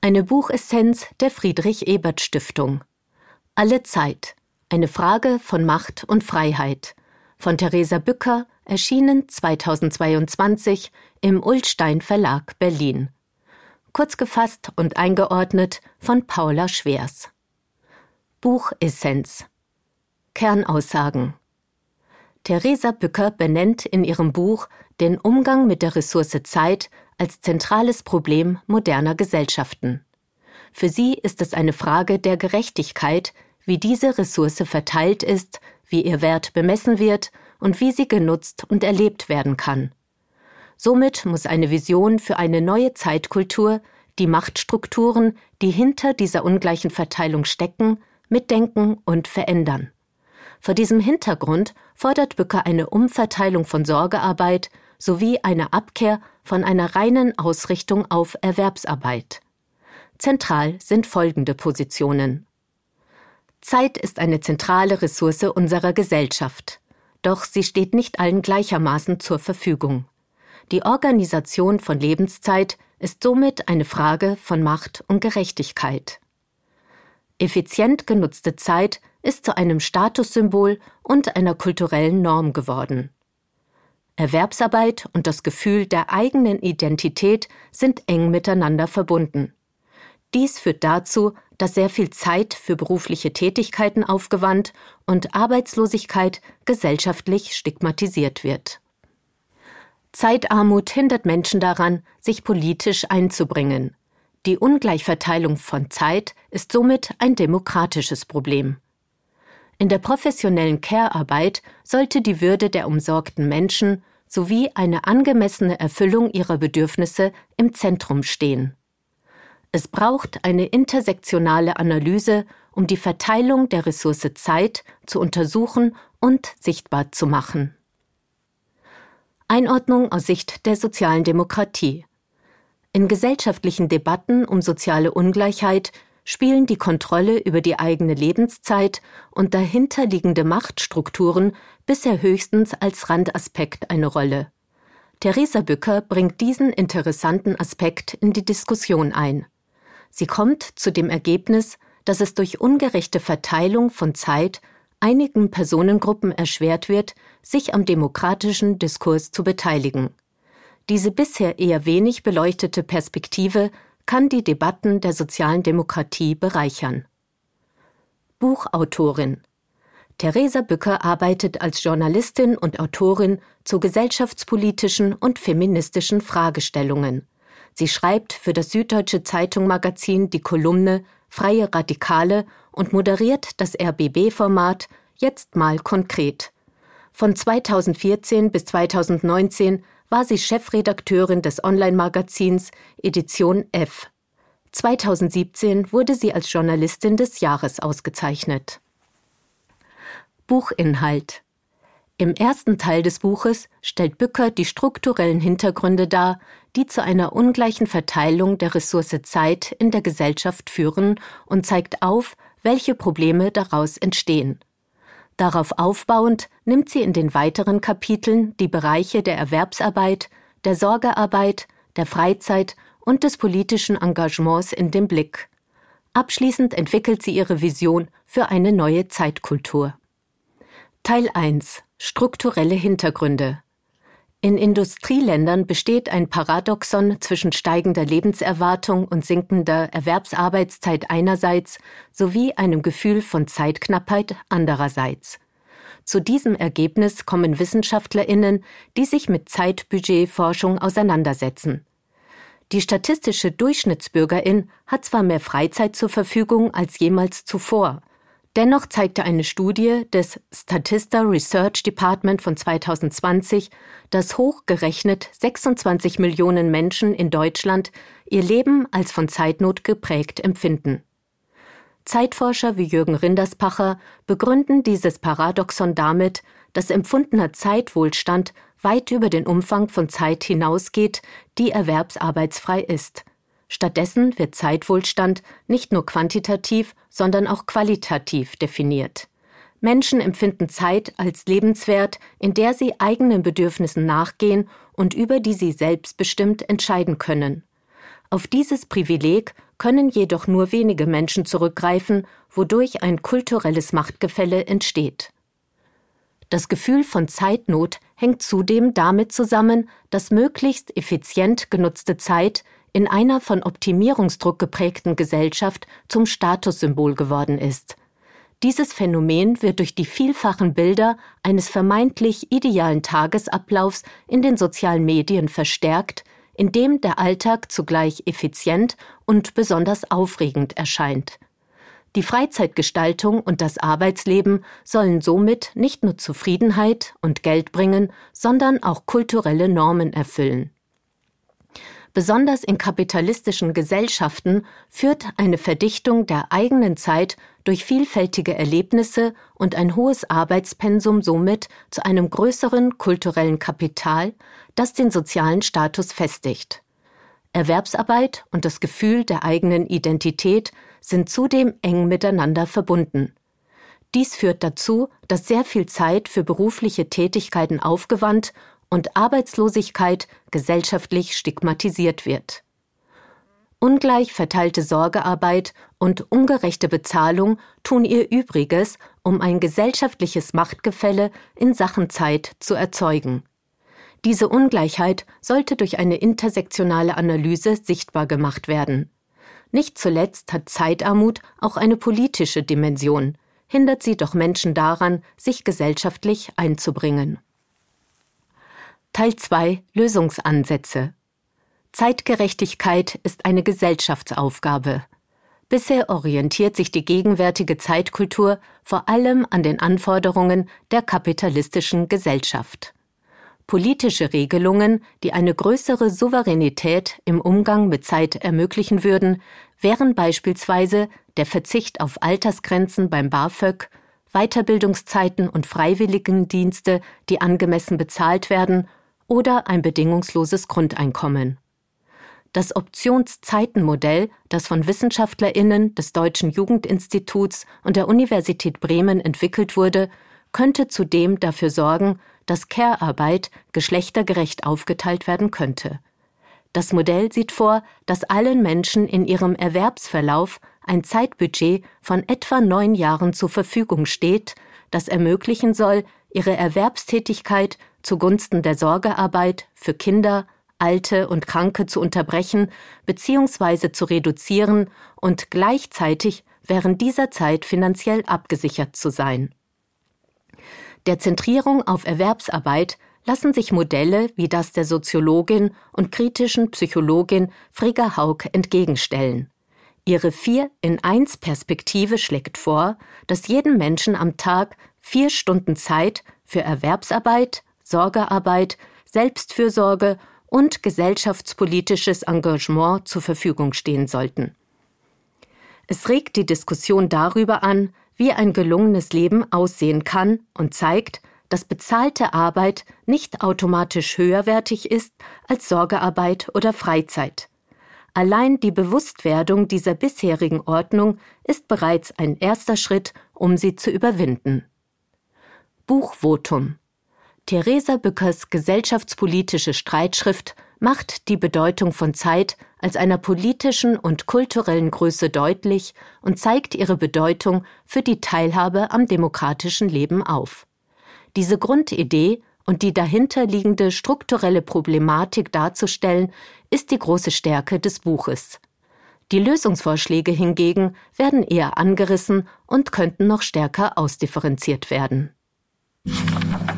Eine Buchessenz der Friedrich Ebert Stiftung. Alle Zeit. Eine Frage von Macht und Freiheit. Von Theresa Bücker, erschienen 2022 im Ullstein Verlag Berlin. Kurz gefasst und eingeordnet von Paula Schwers. Buchessenz. Kernaussagen. Theresa Bücker benennt in ihrem Buch den Umgang mit der Ressource Zeit als zentrales Problem moderner Gesellschaften. Für sie ist es eine Frage der Gerechtigkeit, wie diese Ressource verteilt ist, wie ihr Wert bemessen wird und wie sie genutzt und erlebt werden kann. Somit muss eine Vision für eine neue Zeitkultur die Machtstrukturen, die hinter dieser ungleichen Verteilung stecken, mitdenken und verändern. Vor diesem Hintergrund fordert Bücker eine Umverteilung von Sorgearbeit sowie eine Abkehr von einer reinen Ausrichtung auf Erwerbsarbeit. Zentral sind folgende Positionen. Zeit ist eine zentrale Ressource unserer Gesellschaft. Doch sie steht nicht allen gleichermaßen zur Verfügung. Die Organisation von Lebenszeit ist somit eine Frage von Macht und Gerechtigkeit. Effizient genutzte Zeit ist zu einem Statussymbol und einer kulturellen Norm geworden. Erwerbsarbeit und das Gefühl der eigenen Identität sind eng miteinander verbunden. Dies führt dazu, dass sehr viel Zeit für berufliche Tätigkeiten aufgewandt und Arbeitslosigkeit gesellschaftlich stigmatisiert wird. Zeitarmut hindert Menschen daran, sich politisch einzubringen. Die Ungleichverteilung von Zeit ist somit ein demokratisches Problem. In der professionellen Care-Arbeit sollte die Würde der umsorgten Menschen sowie eine angemessene Erfüllung ihrer Bedürfnisse im Zentrum stehen. Es braucht eine intersektionale Analyse, um die Verteilung der Ressource Zeit zu untersuchen und sichtbar zu machen. Einordnung aus Sicht der sozialen Demokratie. In gesellschaftlichen Debatten um soziale Ungleichheit spielen die Kontrolle über die eigene Lebenszeit und dahinterliegende Machtstrukturen bisher höchstens als Randaspekt eine Rolle. Theresa Bücker bringt diesen interessanten Aspekt in die Diskussion ein. Sie kommt zu dem Ergebnis, dass es durch ungerechte Verteilung von Zeit einigen Personengruppen erschwert wird, sich am demokratischen Diskurs zu beteiligen. Diese bisher eher wenig beleuchtete Perspektive kann die Debatten der sozialen Demokratie bereichern. Buchautorin Theresa Bücker arbeitet als Journalistin und Autorin zu gesellschaftspolitischen und feministischen Fragestellungen. Sie schreibt für das Süddeutsche Zeitung Magazin die Kolumne Freie Radikale und moderiert das RBB-Format Jetzt mal konkret. Von 2014 bis 2019 war sie Chefredakteurin des Online-Magazins Edition F. 2017 wurde sie als Journalistin des Jahres ausgezeichnet. Buchinhalt Im ersten Teil des Buches stellt Bücker die strukturellen Hintergründe dar, die zu einer ungleichen Verteilung der Ressource Zeit in der Gesellschaft führen und zeigt auf, welche Probleme daraus entstehen. Darauf aufbauend nimmt sie in den weiteren Kapiteln die Bereiche der Erwerbsarbeit, der Sorgearbeit, der Freizeit und des politischen Engagements in den Blick. Abschließend entwickelt sie ihre Vision für eine neue Zeitkultur. Teil 1 Strukturelle Hintergründe in Industrieländern besteht ein Paradoxon zwischen steigender Lebenserwartung und sinkender Erwerbsarbeitszeit einerseits sowie einem Gefühl von Zeitknappheit andererseits. Zu diesem Ergebnis kommen Wissenschaftlerinnen, die sich mit Zeitbudgetforschung auseinandersetzen. Die statistische Durchschnittsbürgerin hat zwar mehr Freizeit zur Verfügung als jemals zuvor, Dennoch zeigte eine Studie des Statista Research Department von 2020, dass hochgerechnet 26 Millionen Menschen in Deutschland ihr Leben als von Zeitnot geprägt empfinden. Zeitforscher wie Jürgen Rinderspacher begründen dieses Paradoxon damit, dass empfundener Zeitwohlstand weit über den Umfang von Zeit hinausgeht, die erwerbsarbeitsfrei ist. Stattdessen wird Zeitwohlstand nicht nur quantitativ, sondern auch qualitativ definiert. Menschen empfinden Zeit als lebenswert, in der sie eigenen Bedürfnissen nachgehen und über die sie selbstbestimmt entscheiden können. Auf dieses Privileg können jedoch nur wenige Menschen zurückgreifen, wodurch ein kulturelles Machtgefälle entsteht. Das Gefühl von Zeitnot hängt zudem damit zusammen, dass möglichst effizient genutzte Zeit in einer von Optimierungsdruck geprägten Gesellschaft zum Statussymbol geworden ist. Dieses Phänomen wird durch die vielfachen Bilder eines vermeintlich idealen Tagesablaufs in den sozialen Medien verstärkt, in dem der Alltag zugleich effizient und besonders aufregend erscheint. Die Freizeitgestaltung und das Arbeitsleben sollen somit nicht nur Zufriedenheit und Geld bringen, sondern auch kulturelle Normen erfüllen. Besonders in kapitalistischen Gesellschaften führt eine Verdichtung der eigenen Zeit durch vielfältige Erlebnisse und ein hohes Arbeitspensum somit zu einem größeren kulturellen Kapital, das den sozialen Status festigt. Erwerbsarbeit und das Gefühl der eigenen Identität sind zudem eng miteinander verbunden. Dies führt dazu, dass sehr viel Zeit für berufliche Tätigkeiten aufgewandt und Arbeitslosigkeit gesellschaftlich stigmatisiert wird. Ungleich verteilte Sorgearbeit und ungerechte Bezahlung tun ihr Übriges, um ein gesellschaftliches Machtgefälle in Sachen Zeit zu erzeugen. Diese Ungleichheit sollte durch eine intersektionale Analyse sichtbar gemacht werden. Nicht zuletzt hat Zeitarmut auch eine politische Dimension, hindert sie doch Menschen daran, sich gesellschaftlich einzubringen. Teil 2 Lösungsansätze Zeitgerechtigkeit ist eine Gesellschaftsaufgabe. Bisher orientiert sich die gegenwärtige Zeitkultur vor allem an den Anforderungen der kapitalistischen Gesellschaft. Politische Regelungen, die eine größere Souveränität im Umgang mit Zeit ermöglichen würden, wären beispielsweise der Verzicht auf Altersgrenzen beim BAföG, Weiterbildungszeiten und Freiwilligendienste, die angemessen bezahlt werden oder ein bedingungsloses Grundeinkommen. Das Optionszeitenmodell, das von Wissenschaftlerinnen des Deutschen Jugendinstituts und der Universität Bremen entwickelt wurde, könnte zudem dafür sorgen, dass Care-Arbeit geschlechtergerecht aufgeteilt werden könnte. Das Modell sieht vor, dass allen Menschen in ihrem Erwerbsverlauf ein Zeitbudget von etwa neun Jahren zur Verfügung steht, das ermöglichen soll, ihre Erwerbstätigkeit zugunsten der Sorgearbeit für Kinder, Alte und Kranke zu unterbrechen bzw. zu reduzieren und gleichzeitig während dieser Zeit finanziell abgesichert zu sein. Der Zentrierung auf Erwerbsarbeit lassen sich Modelle wie das der Soziologin und kritischen Psychologin Frigga Haug entgegenstellen. Ihre vier in eins Perspektive schlägt vor, dass jedem Menschen am Tag vier Stunden Zeit für Erwerbsarbeit, Sorgearbeit, Selbstfürsorge und gesellschaftspolitisches Engagement zur Verfügung stehen sollten. Es regt die Diskussion darüber an, wie ein gelungenes Leben aussehen kann und zeigt, dass bezahlte Arbeit nicht automatisch höherwertig ist als Sorgearbeit oder Freizeit. Allein die Bewusstwerdung dieser bisherigen Ordnung ist bereits ein erster Schritt, um sie zu überwinden. Buchvotum Theresa Bückers gesellschaftspolitische Streitschrift macht die Bedeutung von Zeit als einer politischen und kulturellen Größe deutlich und zeigt ihre Bedeutung für die Teilhabe am demokratischen Leben auf. Diese Grundidee und die dahinterliegende strukturelle Problematik darzustellen, ist die große Stärke des Buches. Die Lösungsvorschläge hingegen werden eher angerissen und könnten noch stärker ausdifferenziert werden. you